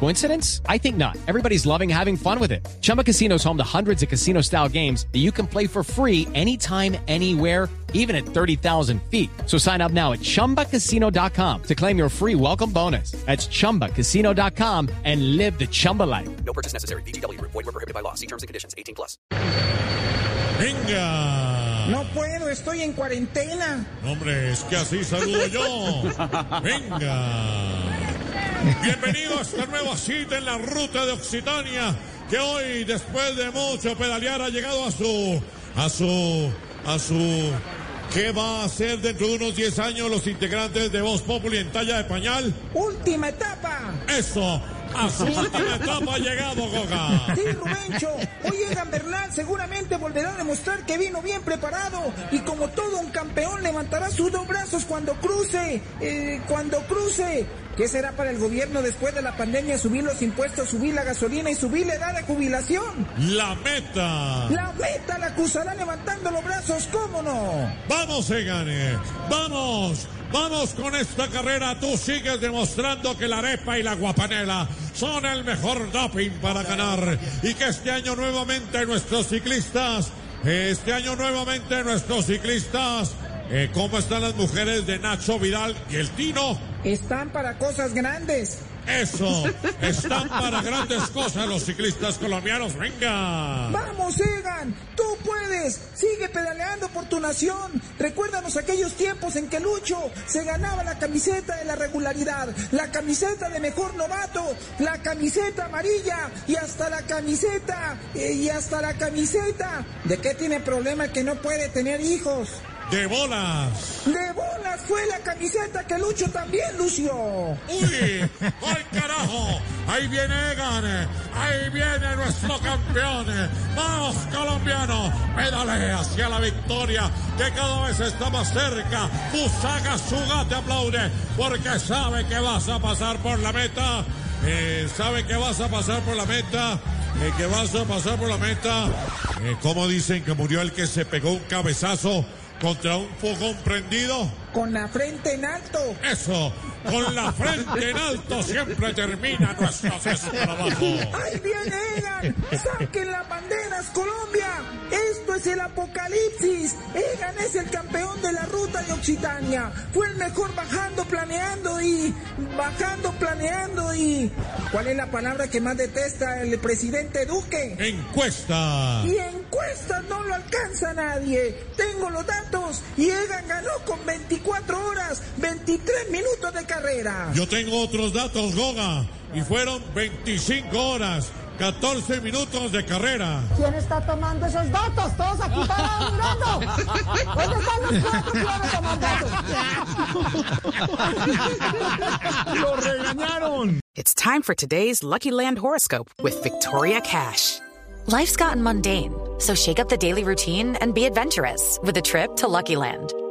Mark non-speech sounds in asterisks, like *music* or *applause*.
Coincidence? I think not. Everybody's loving having fun with it. Chumba Casino is home to hundreds of casino style games that you can play for free anytime, anywhere, even at 30,000 feet. So sign up now at chumbacasino.com to claim your free welcome bonus. That's chumbacasino.com and live the Chumba life. No purchase necessary. BGW. Void were prohibited by law. See terms and conditions. 18 plus. Venga. No puedo, estoy en cuarentena. Hombre, es que así saludo yo. *laughs* Venga. Bienvenido a esta nueva cita en la ruta de Occitania, que hoy, después de mucho pedalear, ha llegado a su, a su, a su, ¿qué va a hacer dentro de unos 10 años los integrantes de Voz Populi en talla de pañal? Última etapa. Eso, a su última etapa ha llegado, Goga. Sí, Rubencho. Hoy Egan Bernal seguramente volverá a demostrar que vino bien preparado y como todo un campeón levantará sus dos brazos cuando cruce, eh, cuando cruce. ¿Qué será para el gobierno después de la pandemia subir los impuestos, subir la gasolina y subir la edad de jubilación? La meta. La meta la acusará levantando los brazos, ¿cómo no? Vamos, Egane. Vamos. Vamos con esta carrera. Tú sigues demostrando que la arepa y la guapanela son el mejor doping para ganar. Y que este año nuevamente nuestros ciclistas, este año nuevamente nuestros ciclistas, eh, ¿cómo están las mujeres de Nacho Vidal y el Tino? Están para cosas grandes. Eso, están para grandes cosas los ciclistas colombianos. Venga. Vamos, Egan, tú puedes. Sigue pedaleando por tu nación. Recuérdanos aquellos tiempos en que Lucho se ganaba la camiseta de la regularidad, la camiseta de mejor novato, la camiseta amarilla y hasta la camiseta eh, y hasta la camiseta. ¿De qué tiene problema que no puede tener hijos? De bolas. De bolas camiseta que Lucho también lució. ¡Uy! ¡Ay, carajo! Ahí viene Egan. Ahí viene nuestro campeón. ¡Vamos, colombiano! Pedale hacia la victoria, que cada vez está más cerca. Busaga Suga te aplaude, porque sabe que vas a pasar por la meta. Eh, sabe que vas a pasar por la meta. Eh, que vas a pasar por la meta. Eh, ¿Cómo dicen que murió el que se pegó un cabezazo contra un fogón prendido? Con la frente en alto. Eso, con la frente en alto siempre termina nuestro *laughs* trabajo. ¡Ahí viene Egan! ¡Saquen las banderas, Colombia! ¡Esto es el apocalipsis! Egan es el campeón de la ruta de Occitania. Fue el mejor bajando, planeando y... Bajando, planeando y... ¿Cuál es la palabra que más detesta el presidente Duque? Encuesta. Y encuestas no lo alcanza nadie. Tengo los datos y Egan ganó con 24 horas, 23 minutos de carrera. Yo tengo otros datos, Goga, y fueron 25 horas, 14 minutos de carrera. ¿Quién está tomando esos datos? Todos aquí parados mirando. ¿Dónde están los cuatro que van a tomar datos? *laughs* ¡Lo regañaron! It's time for today's Lucky Land horoscope with Victoria Cash. Life's gotten mundane, so shake up the daily routine and be adventurous with a trip to Lucky Land.